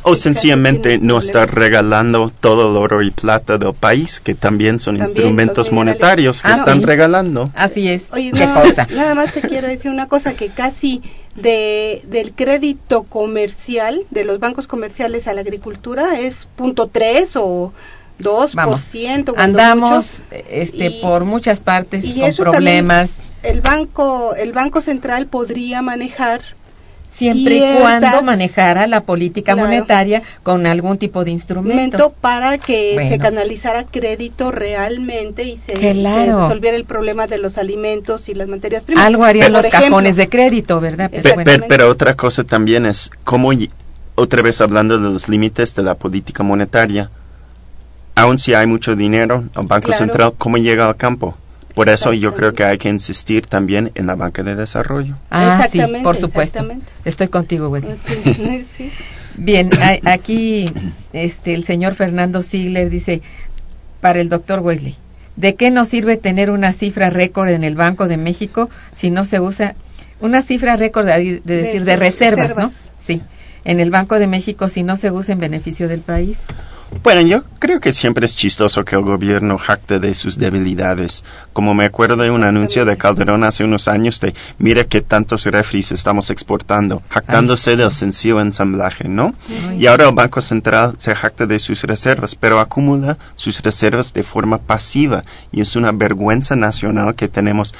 O sencillamente no estar problemas. regalando todo el oro y plata del país, que también son También instrumentos monetarios que Ah, están sí. regalando. así es. Oye, ¿Qué nada, cosa? nada más te quiero decir una cosa que casi de del crédito comercial de los bancos comerciales a la agricultura es punto tres o dos por Vamos, ciento cuando Andamos este, Y- por muchas partes y con problemas, el banco el banco central podría manejar siempre y cuando manejara la política Claro. monetaria con algún tipo de instrumento. para que se canalizara crédito realmente y se, Claro. se resolviera el problema de los alimentos y las materias primas. Algo harían los ejemplo, cajones de crédito, ¿verdad? Pero Pe- bueno. pe- pero otra cosa también es cómo, otra vez hablando de los límites de la política monetaria, aun si hay mucho dinero, el Banco Claro. Central, ¿cómo llega al campo? Por eso yo creo que hay que insistir también en la banca de desarrollo. ah, sí, Exactamente, por supuesto. Estoy contigo, Wesley. Sí, sí. Bien, a- aquí este el señor Fernando Ziegler dice para el doctor Wesley, ¿de qué nos sirve tener una cifra récord en el Banco de México si no se usa una cifra récord de, de decir de, De reservas, reservas. ¿no? Sí, en el Banco de México si no se usa en beneficio del país. Bueno, yo creo que siempre es chistoso que el gobierno jacte de sus debilidades. Como me acuerdo de un anuncio de Calderón hace unos años de, mira qué tantos refris estamos exportando, jactándose del sencillo ensamblaje, ¿no? Ay, Y ahora el Banco Central se jacta de sus reservas, pero acumula sus reservas de forma pasiva. Y es una vergüenza nacional que tenemos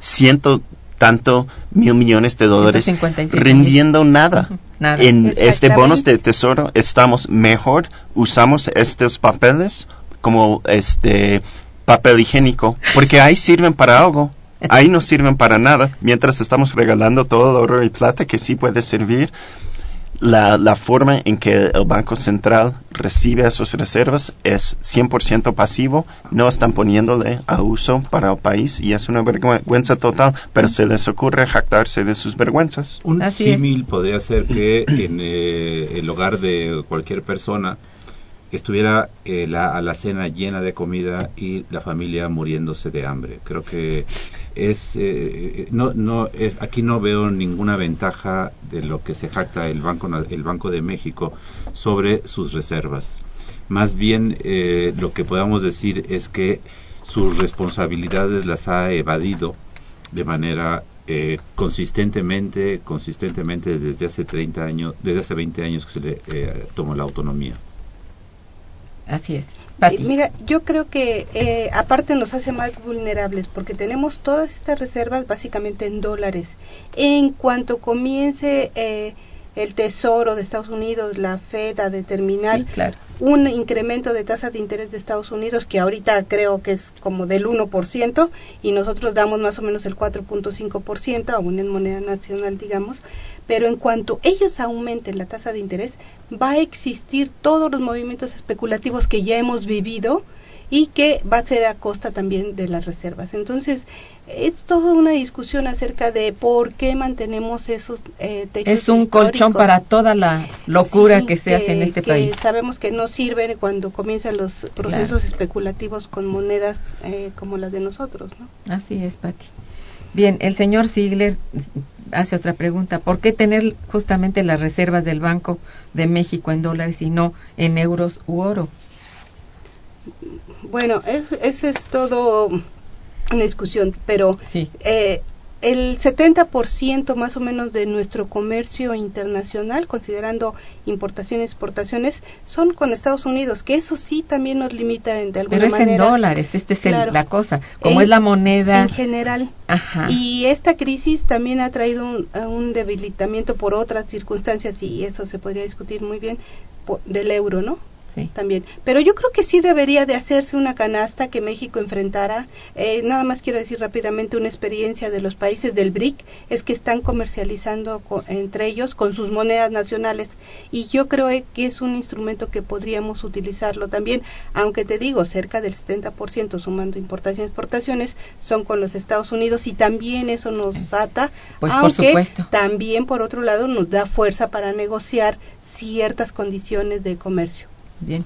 ciento tanto mil millones de dólares 157 mil. rindiendo nada. Nada. En este bonos de tesoro estamos mejor, usamos estos papeles como este papel higiénico, porque ahí sirven para algo. Ahí no sirven para nada, mientras estamos regalando todo el oro y plata que sí puede servir. La, la forma en que el Banco Central recibe esas reservas es 100% pasivo, no están poniéndole a uso para el país y es una vergüenza total, pero se les ocurre jactarse de sus vergüenzas. Un símil podría ser que en eh, el hogar de cualquier persona estuviera eh, la alacena llena de comida y la familia muriéndose de hambre. Creo que es eh, no no es, aquí no veo ninguna ventaja de lo que se jacta el banco el Banco de México sobre sus reservas. Más bien eh, lo que podamos decir es que sus responsabilidades las ha evadido de manera eh, consistentemente, consistentemente desde hace 30 años, desde hace 20 años que se le eh, tomó la autonomía. Así es. Eh, Pati. Mira, yo creo que eh, aparte nos hace más vulnerables porque tenemos todas estas reservas básicamente en dólares. En cuanto comience eh, el Tesoro de Estados Unidos, la Fed a determinar Sí, claro. un incremento de tasa de interés de Estados Unidos que ahorita creo que es como del 1% y nosotros damos más o menos el 4.5% aún en moneda nacional digamos pero en cuanto ellos aumenten la tasa de interés va a existir todos los movimientos especulativos que ya hemos vivido y que va a ser a costa también de las reservas. Entonces, es toda una discusión acerca de por qué mantenemos esos eh, techos Es un colchón para toda la locura Sí, que se hace en este que país. Sabemos que no sirven cuando comienzan los procesos especulativos con monedas eh, como las de nosotros, ¿no? Así es, Pati. Bien, el señor Ziegler hace otra pregunta. ¿Por qué tener justamente las reservas del Banco de México en dólares y no en euros u oro? Bueno, es, ese es todo una discusión, pero Sí. eh, el 70% más o menos de nuestro comercio internacional, considerando importaciones y exportaciones, son con Estados Unidos, que eso sí también nos limita en- de alguna Pero es en manera. dólares, esta es el- la cosa. Como En- es la moneda. En general. Ajá. Y esta crisis también ha traído un, debilitamiento por otras circunstancias, y eso se podría discutir muy bien, del euro, ¿no? Sí. también. Pero yo creo que sí debería de hacerse una canasta que México enfrentara. Eh, nada más quiero decir rápidamente una experiencia de los países del BRIC es que están comercializando co- entre ellos con sus monedas nacionales y yo creo eh, que es un instrumento que podríamos utilizarlo también, aunque te digo, cerca del 70% sumando importaciones y exportaciones son con los Estados Unidos y también eso nos ata, Pues, por aunque supuesto. también por otro lado nos da fuerza para negociar ciertas condiciones de comercio. Bien.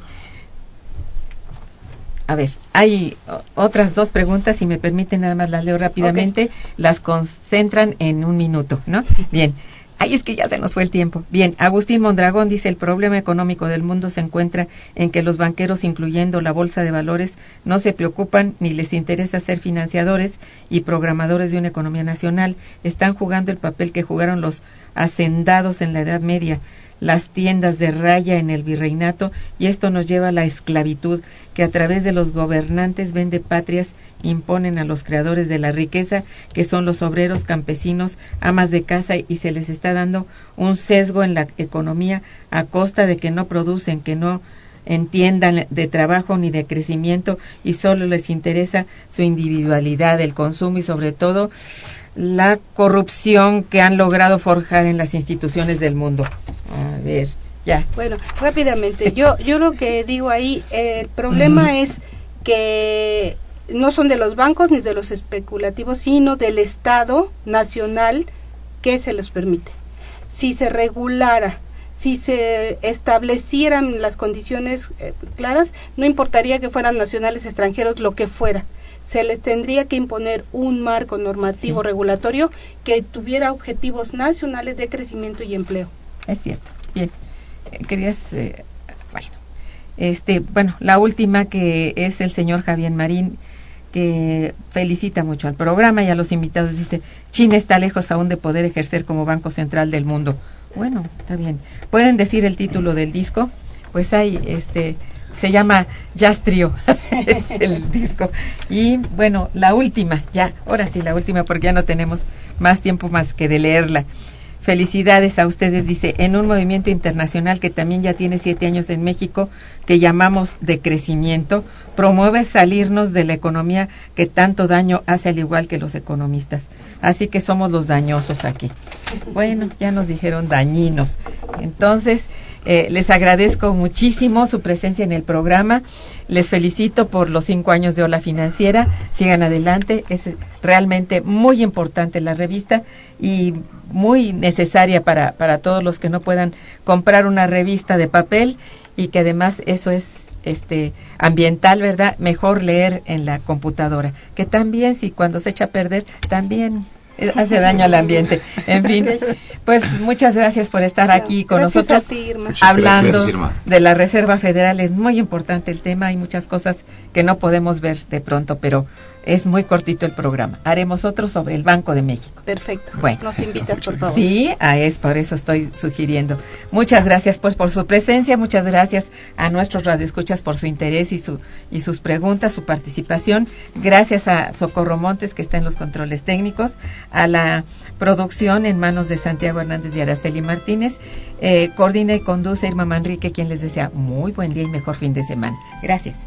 A ver, hay otras dos preguntas, si me permiten, nada más las leo rápidamente. Las concentran en un minuto, ¿no? Bien. Ay, es que ya se nos fue el tiempo. Bien, Agustín Mondragón dice, el problema económico del mundo se encuentra en que los banqueros, incluyendo la Bolsa de Valores, no se preocupan ni les interesa ser financiadores y programadores de una economía nacional. Están jugando el papel que jugaron los hacendados en la Edad Media, las tiendas de raya en el virreinato, y esto nos lleva a la esclavitud, que a través de los gobernantes vende patrias imponen a los creadores de la riqueza, que son los obreros, campesinos, amas de casa, y se les está dando un sesgo en la economía a costa de que no producen, que no entiendan de trabajo ni de crecimiento y solo les interesa su individualidad, el consumo y sobre todo la corrupción que han logrado forjar en las instituciones del mundo. A ver, ya. Bueno, rápidamente, yo, yo lo que digo ahí, eh, el problema es que no son de los bancos ni de los especulativos, sino del Estado nacional que se les permite. Si se regulara, si se establecieran las condiciones eh, claras, no importaría que fueran nacionales, extranjeros, lo que fuera. Se les tendría que imponer un marco normativo Sí. regulatorio que tuviera objetivos nacionales de crecimiento y empleo. Es cierto. Bien. Eh, Querías, eh, bueno, este, bueno, la última que es el señor Javier Marín, que felicita mucho al programa y a los invitados. Dice, China está lejos aún de poder ejercer como Banco Central del mundo. Bueno, está bien. ¿Pueden decir el título del disco? Pues hay, este, se llama Jazz es el disco. Y bueno, la última, ya, ahora sí, la última, porque ya no tenemos más tiempo más que de leerla. Felicidades a ustedes, dice, en un movimiento internacional que también ya tiene siete años en México, que llamamos de crecimiento, promueve salirnos de la economía que tanto daño hace al igual que los economistas. Así que somos los dañosos aquí. Bueno, ya nos dijeron dañinos. Entonces, eh, les agradezco muchísimo su presencia en el programa. Les felicito por los cinco años de Ola Financiera. Sigan adelante. Es realmente muy importante la revista y muy necesaria para, para todos los que no puedan comprar una revista de papel y que además eso es este ambiental, ¿verdad? Mejor leer en la computadora, que también si cuando se echa a perder también hace daño al ambiente. En fin, pues muchas gracias por estar aquí con Gracias nosotros a ti, Irma. Muchas hablando gracias, de la Reserva Federal. Es muy importante el tema, hay muchas cosas que no podemos ver de pronto, pero es muy cortito el programa. Haremos otro sobre el Banco de México. Perfecto. Bueno. Nos invitas, por favor. Sí, a es por eso estoy sugiriendo. Muchas gracias pues por su presencia, muchas gracias a nuestros radioescuchas por su interés y su y sus preguntas, su participación. Gracias a Socorro Montes que está en los controles técnicos, a la producción en manos de Santiago Hernández y Araceli Martínez. Eh, coordina y conduce Irma Manrique, quien les desea muy buen día y mejor fin de semana. Gracias.